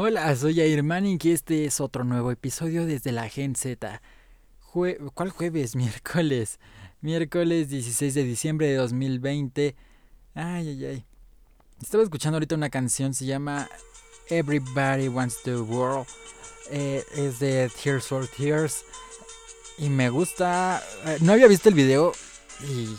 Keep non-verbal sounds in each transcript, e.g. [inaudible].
Hola, soy Airman y este es otro nuevo episodio desde la Gen Z. ¿Cuál jueves? [laughs] Miércoles. Miércoles 16 de diciembre de 2020. Ay, ay, ay. Estaba escuchando ahorita una canción, se llama Everybody Wants the World. Eh, es de Tears for Tears. Y me gusta. Eh, no había visto el video y.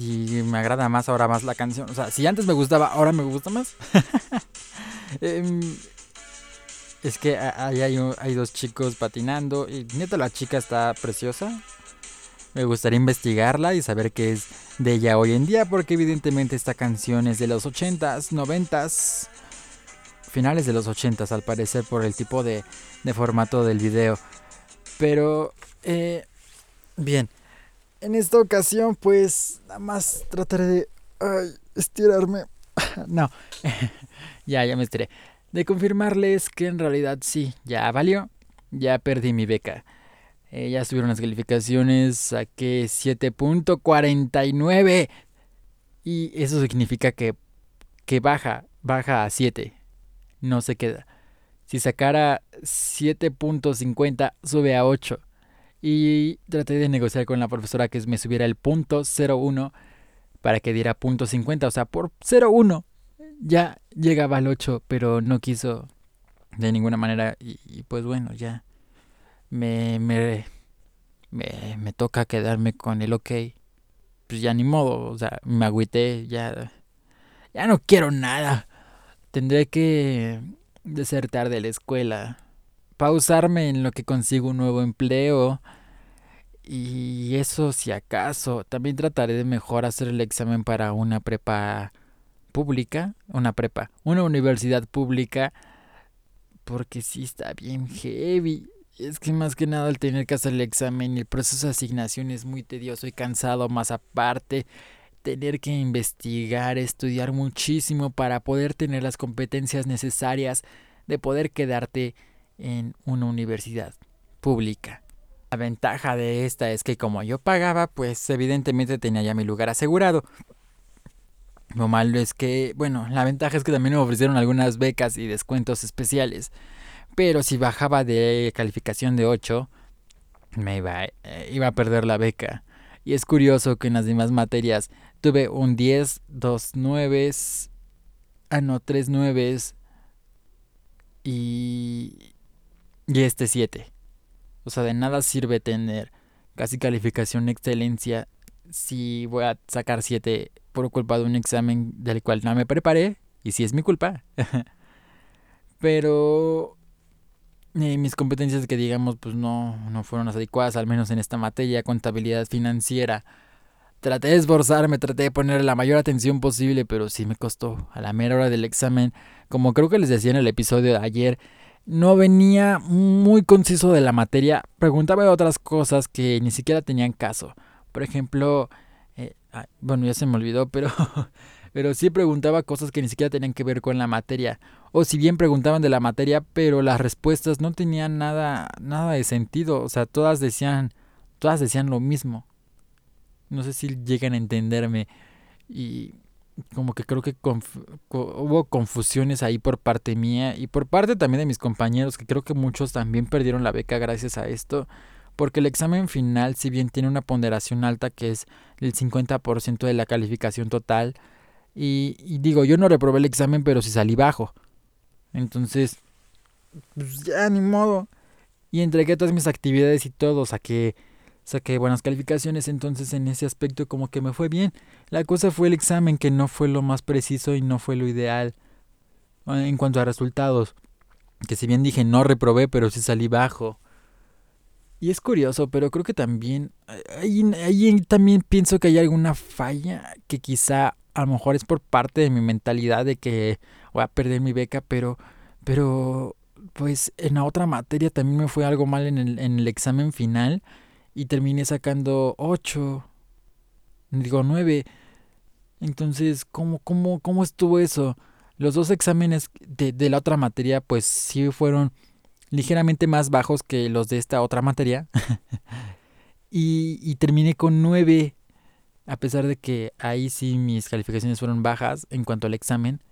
Y me agrada más ahora más la canción. O sea, si antes me gustaba, ahora me gusta más. [laughs] Em, es que ahí hay, dos chicos patinando. Y neta, la chica está preciosa. Me gustaría investigarla y saber qué es de ella hoy en día. Porque evidentemente esta canción es de los 80s, 90s. Finales de los 80s al parecer por el tipo de, de formato del video. Pero, eh, bien. En esta ocasión pues nada más trataré de ay, estirarme. [laughs] no, [laughs] ya, ya me estiré. De confirmarles que en realidad sí, ya valió. Ya perdí mi beca. Eh, ya subieron las calificaciones, saqué 7.49. Y eso significa que, que baja, baja a 7. No se queda. Si sacara 7.50, sube a 8. Y traté de negociar con la profesora que me subiera el punto 01 para que diera punto 50. O sea, por 01 ya llegaba al 8, pero no quiso de ninguna manera. Y, pues bueno, ya me, me, me, me, toca quedarme con el ok. Pues ya ni modo, o sea, me agüité, ya, ya no quiero nada. Tendré que desertar de la escuela, pausarme en lo que consigo un nuevo empleo. Y eso si acaso, también trataré de mejor hacer el examen para una prepa pública, una prepa, una universidad pública, porque sí está bien heavy. Es que más que nada al tener que hacer el examen y el proceso de asignación es muy tedioso y cansado, más aparte tener que investigar, estudiar muchísimo para poder tener las competencias necesarias de poder quedarte en una universidad pública. La ventaja de esta es que como yo pagaba, pues evidentemente tenía ya mi lugar asegurado. Lo malo es que, bueno, la ventaja es que también me ofrecieron algunas becas y descuentos especiales. Pero si bajaba de calificación de 8, me iba, eh, iba a perder la beca. Y es curioso que en las demás materias tuve un 10, dos 9, ah no, tres 9 y, y este 7. O sea, de nada sirve tener casi calificación excelencia si voy a sacar 7 por culpa de un examen del cual no me preparé y si es mi culpa. [laughs] Pero eh, mis competencias que digamos pues no, no fueron las adecuadas, al menos en esta materia, contabilidad financiera. Traté de esforzarme, traté de poner la mayor atención posible, pero sí me costó. A la mera hora del examen, como creo que les decía en el episodio de ayer, no venía muy conciso de la materia. Preguntaba otras cosas que ni siquiera tenían caso. Por ejemplo, eh, bueno, ya se me olvidó, pero, [laughs] pero sí preguntaba cosas que ni siquiera tenían que ver con la materia. O si bien preguntaban de la materia, pero las respuestas no tenían nada, nada de sentido. O sea, todas decían, todas decían lo mismo. No sé si llegan a entenderme. Y como que creo que hubo confusiones ahí por parte mía y por parte también de mis compañeros, que creo que muchos también perdieron la beca gracias a esto porque el examen final, si bien tiene una ponderación alta que es el 50% de la calificación total, y, digo, yo no reprobé el examen, pero sí salí bajo. Entonces, pues ya ni modo. Y entregué todas mis actividades y todo, saqué, saqué buenas calificaciones, entonces en ese aspecto como que me fue bien. La cosa fue el examen que no fue lo más preciso y no fue lo ideal en cuanto a resultados. Que si bien dije no reprobé, pero sí salí bajo. Y es curioso, pero creo que también, ahí, también pienso que hay alguna falla que quizá a lo mejor es por parte de mi mentalidad de que voy a perder mi beca, pero, pero pues en la otra materia también me fue algo mal en el, en el examen final y terminé sacando 8, digo 9. Entonces, ¿cómo, cómo, cómo estuvo eso? Los dos exámenes de, de la otra materia pues sí fueron ligeramente más bajos que los de esta otra materia. [laughs] y, terminé con 9, a pesar de que ahí sí mis calificaciones fueron bajas en cuanto al examen.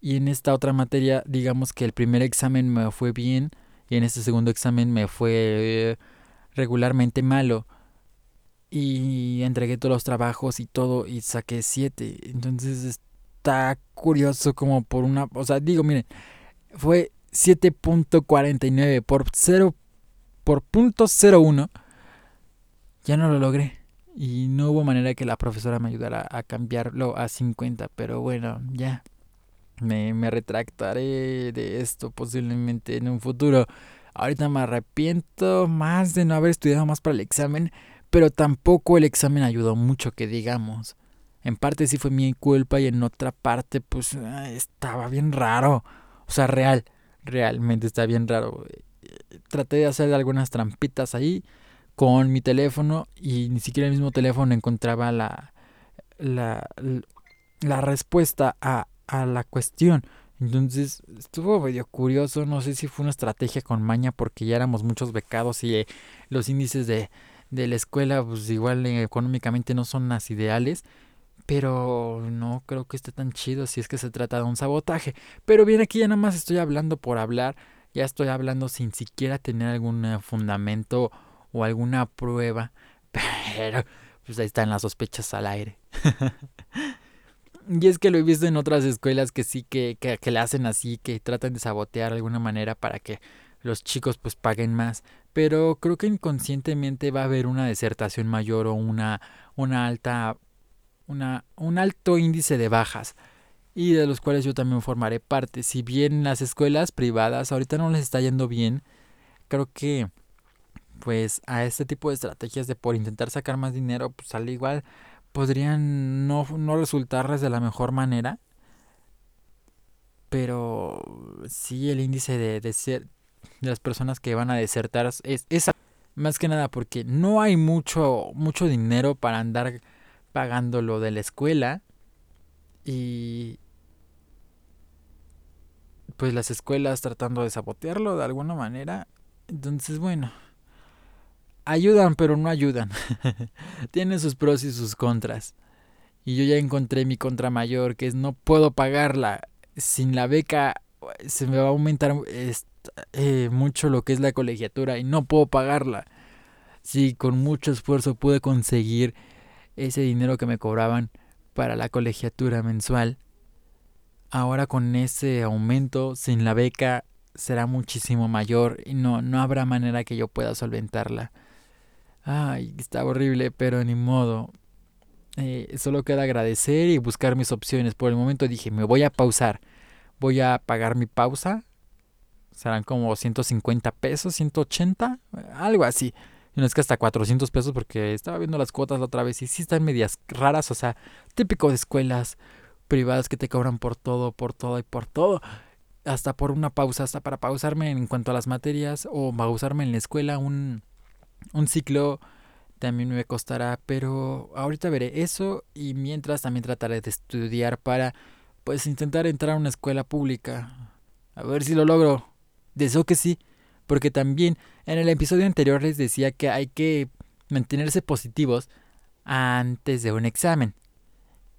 Y en esta otra materia, digamos que el primer examen me fue bien y en este segundo examen me fue regularmente malo. Y entregué todos los trabajos y todo y saqué 7. Entonces está curioso como por una... O sea, digo, miren, fue 7.49 por 0 por punto 01. Ya no lo logré. Y no hubo manera que la profesora me ayudara a cambiarlo a 50. Pero bueno, ya. Me, me retractaré de esto posiblemente en un futuro. Ahorita me arrepiento más de no haber estudiado más para el examen. Pero tampoco el examen ayudó mucho que digamos. En parte sí fue mi culpa y en otra parte pues estaba bien raro. O sea, real, realmente está bien raro. Traté de hacer algunas trampitas ahí con mi teléfono y ni siquiera el mismo teléfono encontraba la, la, la respuesta a, a la cuestión. Entonces estuvo medio curioso, no sé si fue una estrategia con maña porque ya éramos muchos becados y eh, los índices de, de la escuela pues igual eh, económicamente no son las ideales. Pero no creo que esté tan chido si es que se trata de un sabotaje. Pero bien, aquí ya nada más estoy hablando por hablar. Ya estoy hablando sin siquiera tener algún eh, fundamento o alguna prueba. [laughs] Pero pues ahí están las sospechas al aire. [laughs] y es que lo he visto en otras escuelas que sí que, que, que le hacen así, que tratan de sabotear de alguna manera para que los chicos pues paguen más. Pero creo que inconscientemente va a haber una desertación mayor o una, una alta una, un alto índice de bajas y de los cuales yo también formaré parte. Si bien las escuelas privadas ahorita no les está yendo bien, creo que pues a este tipo de estrategias de por intentar sacar más dinero, pues al igual podrían no, no resultarles de la mejor manera. Pero sí el índice de, de, ser, de las personas que van a desertar es, es más que nada porque no hay mucho, mucho dinero para andar pagando lo de la escuela y pues las escuelas tratando de sabotearlo de alguna manera. Entonces, bueno, ayudan pero no ayudan. [laughs] Tiene sus pros y sus contras. Y yo ya encontré mi contra mayor, que es no puedo pagarla. Sin la beca se me va a aumentar eh, mucho lo que es la colegiatura y no puedo pagarla. Sí, con mucho esfuerzo pude conseguir ese dinero que me cobraban para la colegiatura mensual, ahora con ese aumento sin la beca será muchísimo mayor y no, no habrá manera que yo pueda solventarla. Ay, está horrible, pero ni modo. Eh, solo queda agradecer y buscar mis opciones. Por el momento dije, me voy a pausar. Voy a pagar mi pausa. Serán como 150 pesos, 180, algo así. No es que hasta 400 pesos porque estaba viendo las cuotas la otra vez y sí están medias raras, o sea, típico de escuelas privadas que te cobran por todo, por todo y por todo. Hasta por una pausa, hasta para pausarme en cuanto a las materias o pausarme en la escuela un, un ciclo también me costará, pero ahorita veré eso y mientras también trataré de estudiar para pues intentar entrar a una escuela pública. A ver si lo logro. Deseo que sí. Porque también en el episodio anterior les decía que hay que mantenerse positivos antes de un examen.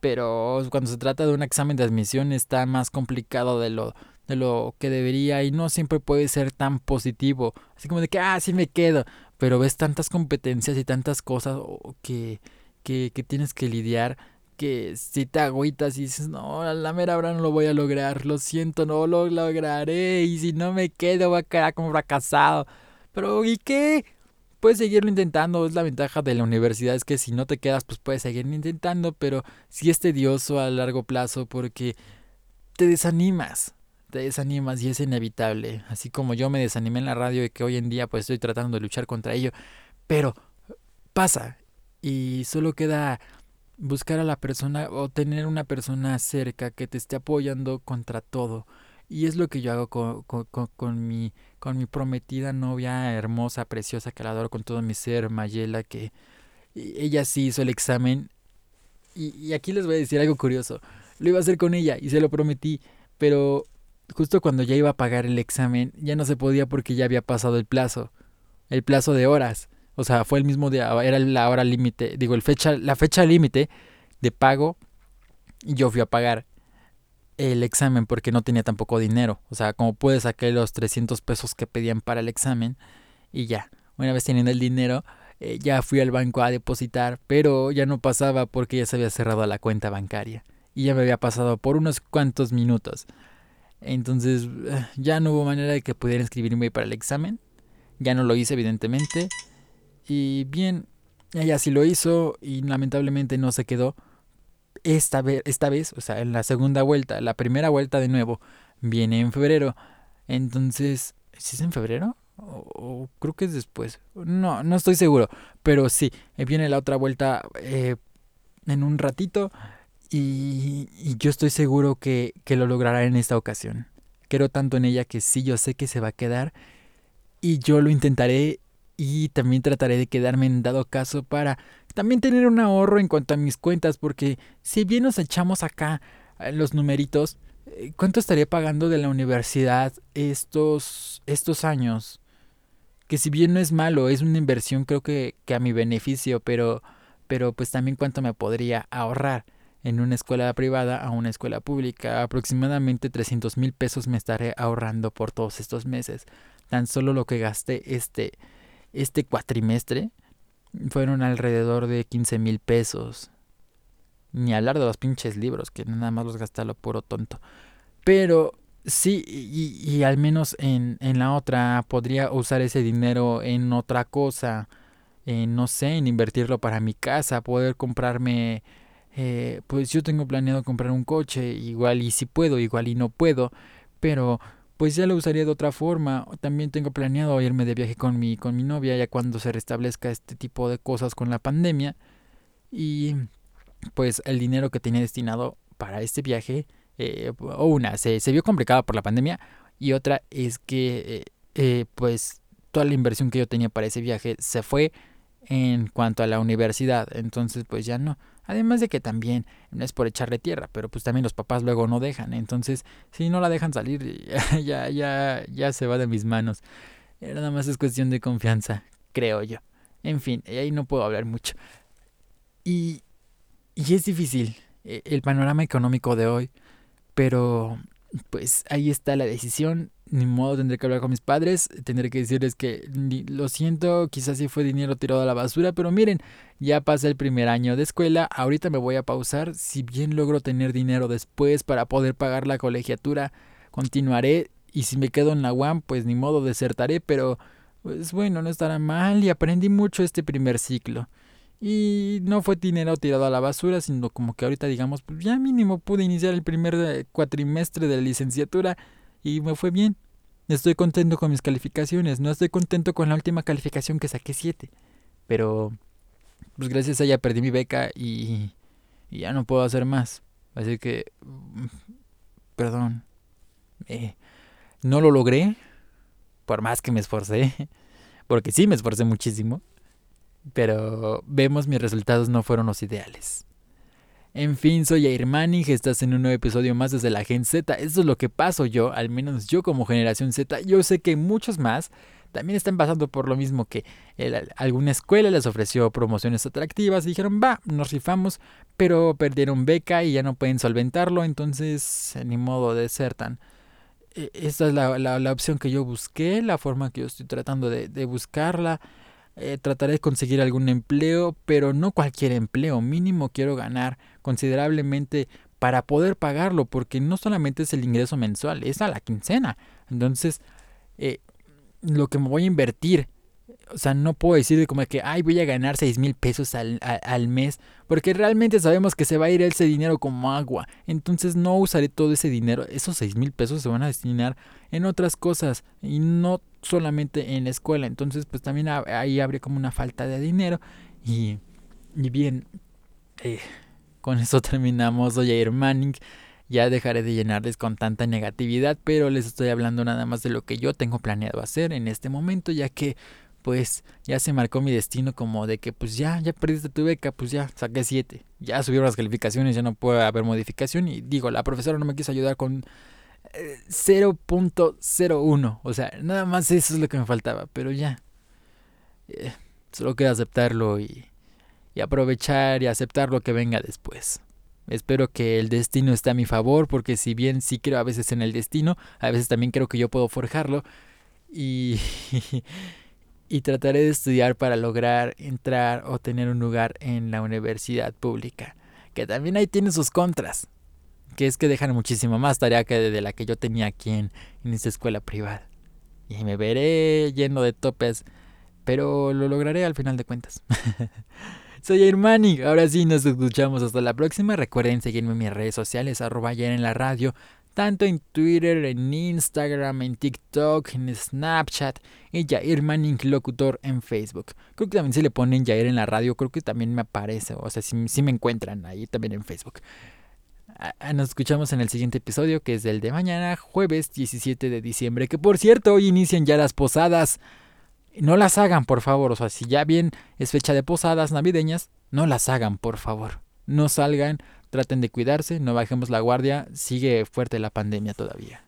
Pero cuando se trata de un examen de admisión está más complicado de lo, de lo que debería y no siempre puede ser tan positivo. Así como de que, ah, sí me quedo. Pero ves tantas competencias y tantas cosas que, que, que tienes que lidiar que si te agüitas y dices, no, a la mera hora no lo voy a lograr, lo siento, no lo lograré, y si no me quedo voy a quedar como fracasado. Pero ¿y qué? Puedes seguirlo intentando, es la ventaja de la universidad, es que si no te quedas, pues puedes seguir intentando, pero sí es tedioso a largo plazo porque te desanimas, te desanimas y es inevitable, así como yo me desanimé en la radio y que hoy en día pues estoy tratando de luchar contra ello, pero pasa y solo queda buscar a la persona o tener una persona cerca que te esté apoyando contra todo. Y es lo que yo hago con, con, mi, con mi prometida novia hermosa, preciosa, que la adoro con todo mi ser, Mayela, que ella sí hizo el examen. Y, y aquí les voy a decir algo curioso. Lo iba a hacer con ella y se lo prometí, pero justo cuando ya iba a pagar el examen ya no se podía porque ya había pasado el plazo, el plazo de horas. O sea, fue el mismo día, era la hora límite, digo, el fecha, la fecha límite de pago y yo fui a pagar. el examen porque no tenía tampoco dinero. O sea, como pude sacar los 300 pesos que pedían para el examen y ya. Una vez teniendo el dinero, eh, ya fui al banco a depositar, pero ya no pasaba porque ya se había cerrado la cuenta bancaria. Y ya me había pasado por unos cuantos minutos. Entonces eh, ya no hubo manera de que pudiera inscribirme para el examen. Ya no lo hice, evidentemente. Y bien, ella sí lo hizo y lamentablemente no se quedó. Esta vez, esta vez, o sea, en la segunda vuelta, la primera vuelta de nuevo, viene en febrero. Entonces, ¿sí es en febrero? O, creo que es después. No, no estoy seguro. Pero sí, viene la otra vuelta eh, en un ratito. Y, y, yo estoy seguro que, que lo logrará en esta ocasión. Quiero tanto en ella que sí, yo sé que se va a quedar. Y yo lo intentaré y también trataré de quedarme en dado caso para también tener un ahorro en cuanto a mis cuentas, porque si bien nos echamos acá eh, los numeritos, eh, ¿cuánto estaría pagando de la universidad estos, estos años? Que si bien no es malo, es una inversión creo que, que a mi beneficio, pero, pero pues también cuánto me podría ahorrar en una escuela privada a una escuela pública. Aproximadamente 300 mil pesos me estaré ahorrando por todos estos meses. Tan solo lo que gasté este, este cuatrimestre fueron alrededor de 15 mil pesos. Ni hablar de los pinches libros, que nada más los gasté lo puro tonto. Pero sí, y, al menos en, en, la otra podría usar ese dinero en otra cosa. no sé, en invertirlo para mi casa, poder comprarme... Eh, pues yo tengo planeado comprar un coche, igual y si puedo, igual y no puedo, pero pues ya lo usaría de otra forma. También tengo planeado irme de viaje con mi, con mi novia ya cuando se restablezca este tipo de cosas con la pandemia. Y pues el dinero que tenía destinado para este viaje, eh, una, se, se, vio complicado por la pandemia y otra es que eh, eh, pues toda la inversión que yo tenía para ese viaje se fue en cuanto a la universidad. Entonces pues ya no. Además de que también no es por echarle tierra, pero pues también los papás luego no dejan. Entonces, si no la dejan salir, [laughs] ya, ya, ya, se va de mis manos. Nada más es cuestión de confianza, creo yo. En fin, ahí no puedo hablar mucho. Y, y es difícil eh, el panorama económico de hoy, pero pues ahí está la decisión ni modo tendré que hablar con mis padres, tendré que decirles que lo siento, quizás sí fue dinero tirado a la basura, pero miren, ya pasa el primer año de escuela, ahorita me voy a pausar, si bien logro tener dinero después para poder pagar la colegiatura, continuaré y si me quedo en la UAM, pues ni modo desertaré, pero pues bueno, no estará mal y aprendí mucho este primer ciclo. Y no fue dinero tirado a la basura, sino como que ahorita digamos, pues ya mínimo pude iniciar el primer eh, cuatrimestre de la licenciatura y me fue bien. Estoy contento con mis calificaciones, no estoy contento con la última calificación que saqué 7. Pero, pues gracias a ella perdí mi beca y, ya no puedo hacer más. Así que, mm, perdón. Eh, no lo logré, por más que me esforcé, [laughs] porque sí me esforcé muchísimo, pero vemos mis resultados no fueron los ideales. En fin, soy Air Manning, estás en un nuevo episodio más desde la Gen Z. Eso es lo que paso yo, al menos yo como generación Z. Yo sé que muchos más también están pasando por lo mismo que alguna escuela les ofreció promociones atractivas y dijeron, va, nos rifamos, pero perdieron beca y ya no pueden solventarlo, entonces ni modo de ser tan... E, esta es la, opción que yo busqué, la forma que yo estoy tratando de, de buscarla. Eh, trataré de conseguir algún empleo, pero no cualquier empleo, mínimo quiero ganar considerablemente para poder pagarlo, porque no solamente es el ingreso mensual, es a la quincena. Entonces, eh, lo que me voy a invertir o sea, no puedo decir como que, ay, voy a ganar 6 mil pesos al, al, mes, porque realmente sabemos que se va a ir ese dinero como agua. Entonces no usaré todo ese dinero. Esos 6 mil pesos se van a destinar en otras cosas y no solamente en la escuela. Entonces, pues también ahí habría como una falta de dinero. Y, y bien, eh, con eso [laughs] terminamos. Soy Manning. Ya dejaré de llenarles con tanta negatividad, pero les estoy hablando nada más de lo que yo tengo planeado hacer en este momento, ya que pues ya se marcó mi destino como de que pues ya, ya perdiste tu beca, pues ya saqué 7. Ya subieron las calificaciones, ya no puede haber modificación. Y digo, la profesora no me quiso ayudar con 0.01. Eh, o sea, nada más eso es lo que me faltaba. Pero ya. Eh, solo queda aceptarlo y, y aprovechar y aceptar lo que venga después. Espero que el destino esté a mi favor, porque si bien sí creo a veces en el destino, a veces también creo que yo puedo forjarlo. Y, [laughs] y trataré de estudiar para lograr entrar o tener un lugar en la universidad pública. Que también ahí tiene sus contras. Que es que dejan muchísimo más tarea que de la que yo tenía aquí en, en esta escuela privada. Y me veré lleno de topes. Pero lo lograré al final de cuentas. [laughs] Soy Hermani. Ahora sí, nos escuchamos hasta la próxima. Recuerden seguirme en mis redes sociales, arroba ayer en la radio. Tanto en Twitter, en Instagram, en TikTok, en Snapchat. Y Jair Manning Locutor en Facebook. Creo que también si le ponen Jair en la radio, creo que también me aparece. O sea, si, si me encuentran ahí también en Facebook. Nos escuchamos en el siguiente episodio, que es el de mañana, jueves 17 de diciembre. Que por cierto, hoy inician ya las posadas no las hagan, por favor. O sea, si ya bien es fecha de posadas navideñas, no las hagan, por favor. No salgan, traten de cuidarse, no bajemos la guardia, sigue fuerte la pandemia todavía.